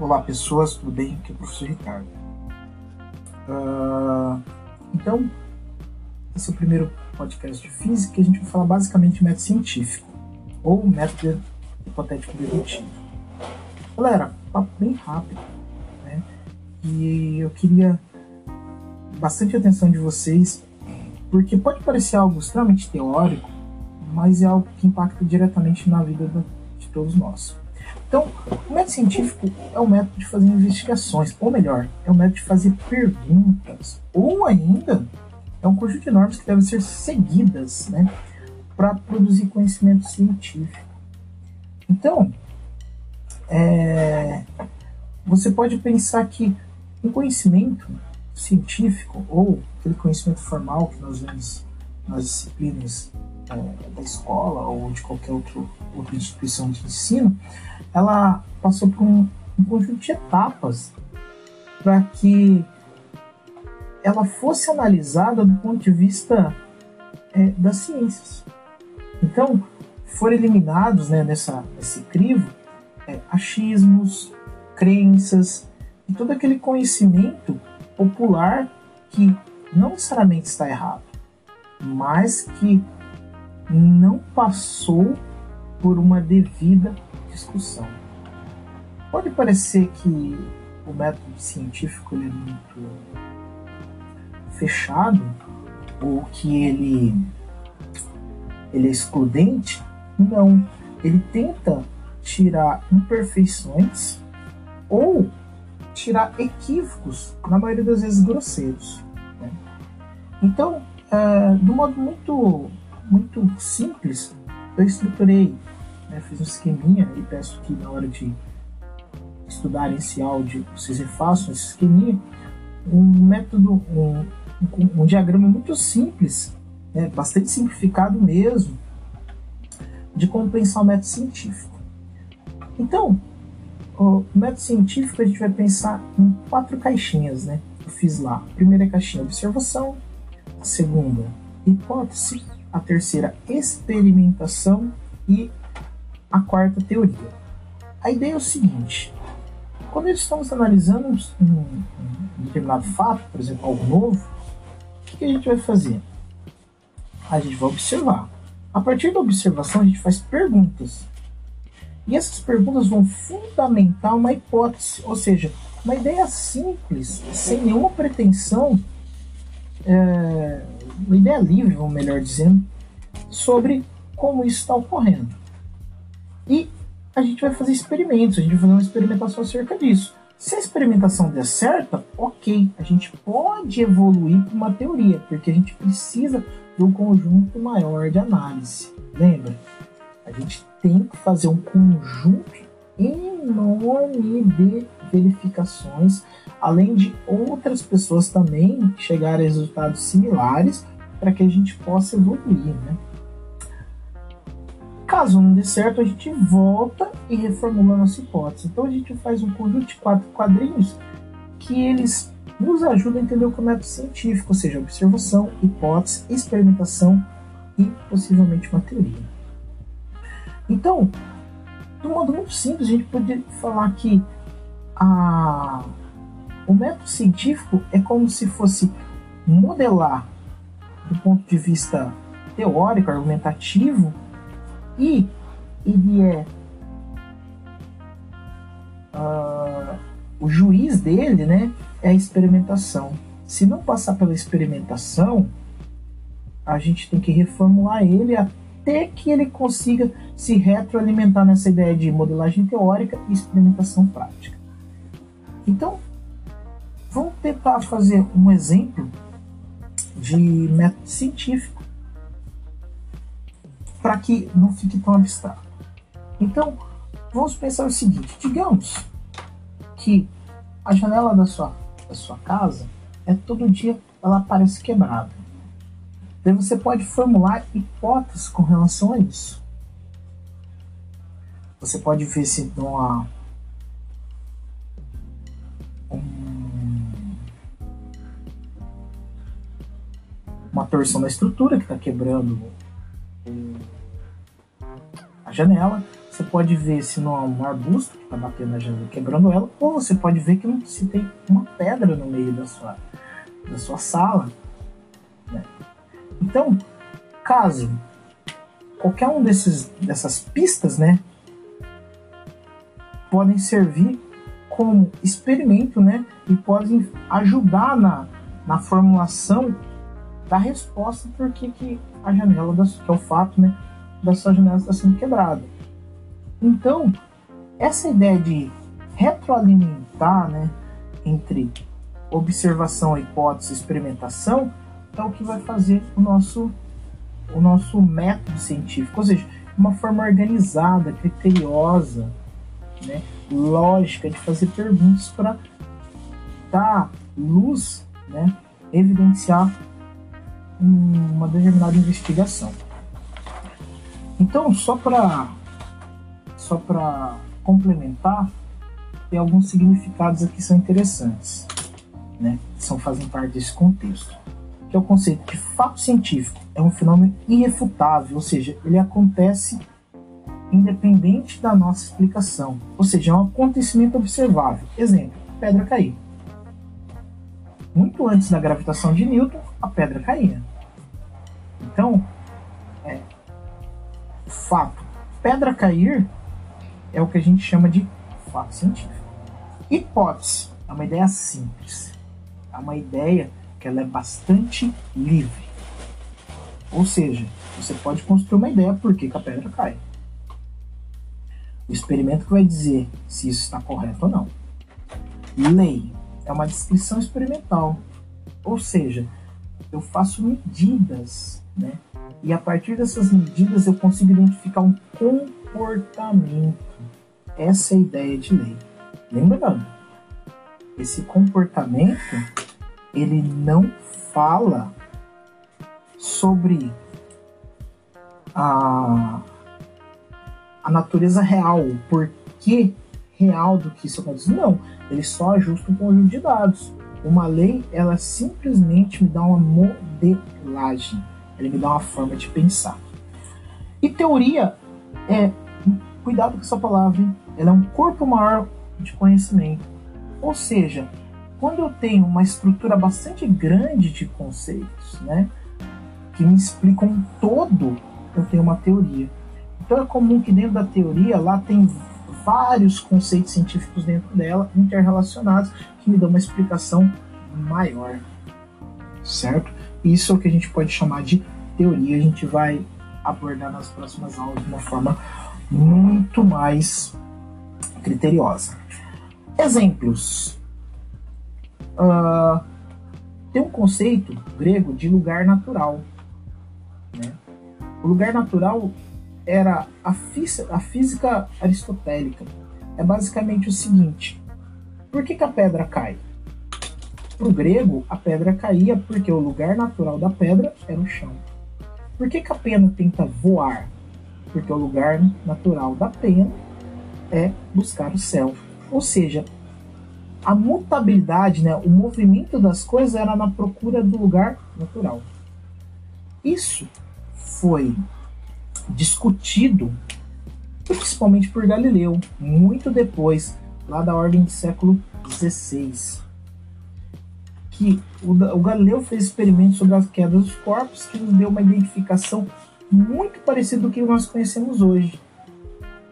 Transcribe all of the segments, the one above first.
Olá pessoas, tudo bem? Aqui é o professor Ricardo. Uh, então, esse é o primeiro podcast de física que a gente vai falar basicamente de método científico ou método hipotético dedutivo. Galera, papo bem rápido, né? E eu queria bastante atenção de vocês, porque pode parecer algo extremamente teórico, mas é algo que impacta diretamente na vida de todos nós. Então, o método científico é o método de fazer investigações, ou melhor, é o método de fazer perguntas, ou ainda é um conjunto de normas que devem ser seguidas né, para produzir conhecimento científico. Então, é, você pode pensar que um conhecimento científico, ou aquele conhecimento formal que nós vemos nas disciplinas é, da escola ou de qualquer outro, outra instituição de ensino, ela passou por um, um conjunto de etapas para que ela fosse analisada do ponto de vista é, das ciências. Então, foram eliminados né, nessa, nesse crivo é, achismos, crenças e todo aquele conhecimento popular que não necessariamente está errado, mas que não passou por uma devida discussão. Pode parecer que o método científico ele é muito fechado ou que ele ele é excludente. Não, ele tenta tirar imperfeições ou tirar equívocos, na maioria das vezes grosseiros. Né? Então, é, de um modo muito, muito simples, eu estruturei, né, fiz um esqueminha e peço que na hora de estudarem esse áudio vocês refaçam esse esqueminha, um método, um, um, um diagrama muito simples, né, bastante simplificado mesmo, de como pensar o método científico. Então, o método científico a gente vai pensar em quatro caixinhas, né? Eu fiz lá. A primeira caixinha observação, a segunda hipótese, a terceira experimentação e a quarta teoria. A ideia é o seguinte: quando estamos analisando um, um, determinado fato, por exemplo, algo novo, o que, que a gente vai fazer? A gente vai observar. A partir da observação, a gente faz perguntas. E essas perguntas vão fundamentar uma hipótese, ou seja, uma ideia simples, sem nenhuma pretensão, é, uma ideia livre, ou melhor dizendo, sobre como isso está ocorrendo. E a gente vai fazer experimentos, a gente vai fazer uma experimentação acerca disso. Se a experimentação der certa, ok, a gente pode evoluir para uma teoria, porque a gente precisa de um conjunto maior de análise. Lembra? A gente tem que fazer um conjunto enorme de verificações, além de outras pessoas também chegarem a resultados similares para que a gente possa evoluir, né? Caso não dê certo, a gente volta e reformula a nossa hipótese. Então a gente faz um conjunto de quatro quadrinhos que eles nos ajudam a entender o método científico, ou seja, observação, hipótese, experimentação e possivelmente uma teoria. Então, de um modo muito simples, a gente pode falar que a, o método científico é como se fosse modelar do ponto de vista teórico, argumentativo, e ele é uh, o juiz dele, né, é a experimentação. Se não passar pela experimentação, a gente tem que reformular ele até que ele consiga se retroalimentar nessa ideia de modelagem teórica e experimentação prática. Então, vamos tentar fazer um exemplo de método científico para que não fique tão abstrato. Então, vamos pensar o seguinte: digamos que a janela da sua, da sua casa é todo dia ela parece quebrada. Daí você pode formular hipóteses com relação a isso. Você pode ver se uma uma torção da estrutura que está quebrando janela. você pode ver se não há um arbusto que está batendo na janela quebrando ela, ou você pode ver que se tem uma pedra no meio da sua, da sua sala. Né? Então, caso qualquer um desses dessas pistas, né, podem servir como experimento, né, e podem ajudar na, na formulação da resposta por que, que a janela, da, que é o fato, né, da sua janela está sendo quebrada. Então, essa ideia de retroalimentar né, entre observação, hipótese experimentação é o que vai fazer o nosso, o nosso método científico, ou seja, uma forma organizada, criteriosa, né, lógica de fazer perguntas para dar luz, né, evidenciar uma determinada investigação. Então, só para só para complementar, tem alguns significados aqui que são interessantes, né? São fazem parte desse contexto. Que é o conceito de fato científico é um fenômeno irrefutável, ou seja, ele acontece independente da nossa explicação, ou seja, é um acontecimento observável. Exemplo: pedra cair. Muito antes da gravitação de Newton, a pedra caía. Então, fato, pedra cair é o que a gente chama de fato científico. Hipótese é uma ideia simples. É uma ideia que ela é bastante livre. Ou seja, você pode construir uma ideia por que a pedra cai. O experimento que vai dizer se isso está correto ou não. Lei é uma descrição experimental. Ou seja, eu faço medidas, né? E a partir dessas medidas eu consigo identificar um comportamento essa é a ideia de lei. Lembrando, esse comportamento ele não fala sobre a, a natureza real, o porquê real do que isso acontece. Não, ele só ajusta um conjunto de dados. Uma lei, ela simplesmente me dá uma modelagem, ele me dá uma forma de pensar. E teoria é cuidado com essa palavra, hein? ela é um corpo maior de conhecimento. Ou seja, quando eu tenho uma estrutura bastante grande de conceitos, né, que me explicam um todo, eu tenho uma teoria. Então é comum que dentro da teoria lá tem vários conceitos científicos dentro dela, interrelacionados, que me dão uma explicação maior. Certo? Isso é o que a gente pode chamar de teoria. A gente vai abordar nas próximas aulas de uma forma muito mais criteriosa. Exemplos. Uh, tem um conceito grego de lugar natural. Né? O lugar natural era a, a física aristotélica. É basicamente o seguinte: por que, que a pedra cai? Para o grego, a pedra caía porque o lugar natural da pedra era o chão. Por que, que a pena tenta voar? Porque o lugar natural da pena é buscar o céu. Ou seja, a mutabilidade, né, o movimento das coisas era na procura do lugar natural. Isso foi discutido principalmente por Galileu, muito depois, lá da ordem do século XVI. Que o, o Galileu fez experimentos sobre as quedas dos corpos que nos deu uma identificação muito parecida com o que nós conhecemos hoje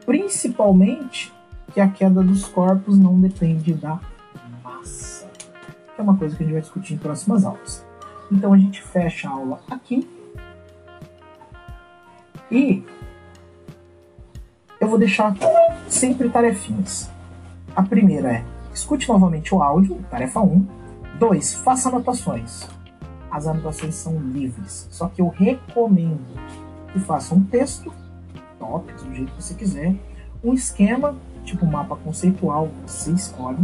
principalmente que a queda dos corpos não depende da massa, que é uma coisa que a gente vai discutir em próximas aulas. Então a gente fecha a aula aqui e eu vou deixar sempre tarefinhas. A primeira é escute novamente o áudio, tarefa 1. 2. Faça anotações. As anotações são livres, só que eu recomendo que faça um texto tópicos, do jeito que você quiser, um esquema, tipo mapa conceitual, você escolhe,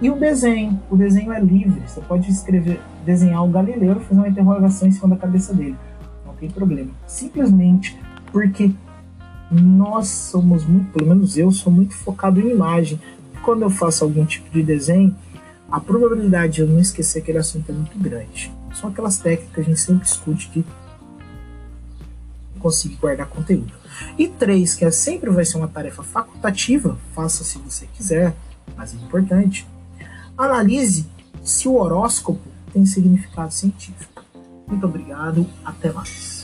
e o desenho. O desenho é livre, você pode escrever, desenhar o Galileu e fazer uma interrogação em cima da cabeça dele. Não tem problema. Simplesmente porque nós somos muito, pelo menos eu sou muito focado em imagem. Quando eu faço algum tipo de desenho, a probabilidade de eu não esquecer aquele assunto é muito grande. São aquelas técnicas que a gente sempre discute de conseguir guardar conteúdo. E três, que é sempre vai ser uma tarefa facultativa, faça se você quiser, mas é importante. Analise se o horóscopo tem significado científico. Muito obrigado, até mais.